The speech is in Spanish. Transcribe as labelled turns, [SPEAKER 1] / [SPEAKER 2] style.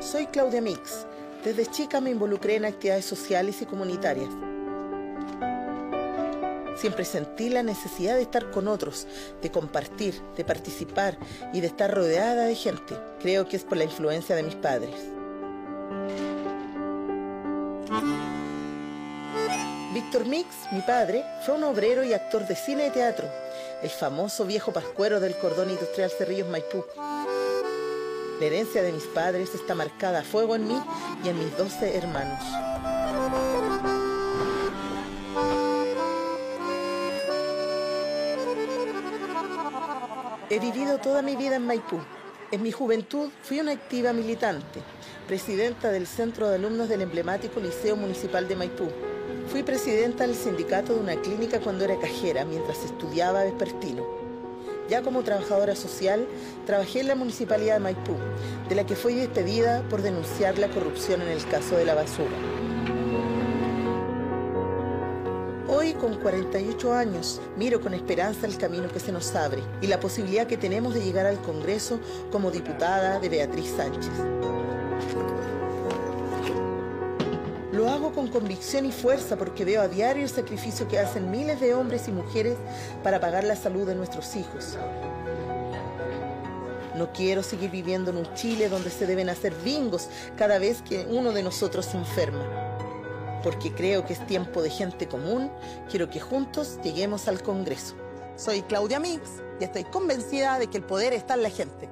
[SPEAKER 1] Soy Claudia Mix. Desde chica me involucré en actividades sociales y comunitarias. Siempre sentí la necesidad de estar con otros, de compartir, de participar y de estar rodeada de gente. Creo que es por la influencia de mis padres. Víctor Mix, mi padre, fue un obrero y actor de cine y teatro, el famoso viejo pascuero del cordón industrial Cerrillos Maipú. La herencia de mis padres está marcada a fuego en mí y en mis doce hermanos. He vivido toda mi vida en Maipú. En mi juventud fui una activa militante, presidenta del Centro de Alumnos del emblemático Liceo Municipal de Maipú. Fui presidenta del sindicato de una clínica cuando era cajera, mientras estudiaba vespertino. Ya como trabajadora social, trabajé en la Municipalidad de Maipú, de la que fui despedida por denunciar la corrupción en el caso de la basura. Hoy, con 48 años, miro con esperanza el camino que se nos abre y la posibilidad que tenemos de llegar al Congreso como diputada de Beatriz Sánchez. Lo hago con convicción y fuerza porque veo a diario el sacrificio que hacen miles de hombres y mujeres para pagar la salud de nuestros hijos. No quiero seguir viviendo en un Chile donde se deben hacer bingos cada vez que uno de nosotros se enferma. Porque creo que es tiempo de gente común, quiero que juntos lleguemos al Congreso. Soy Claudia Mix y estoy convencida de que el poder está en la gente.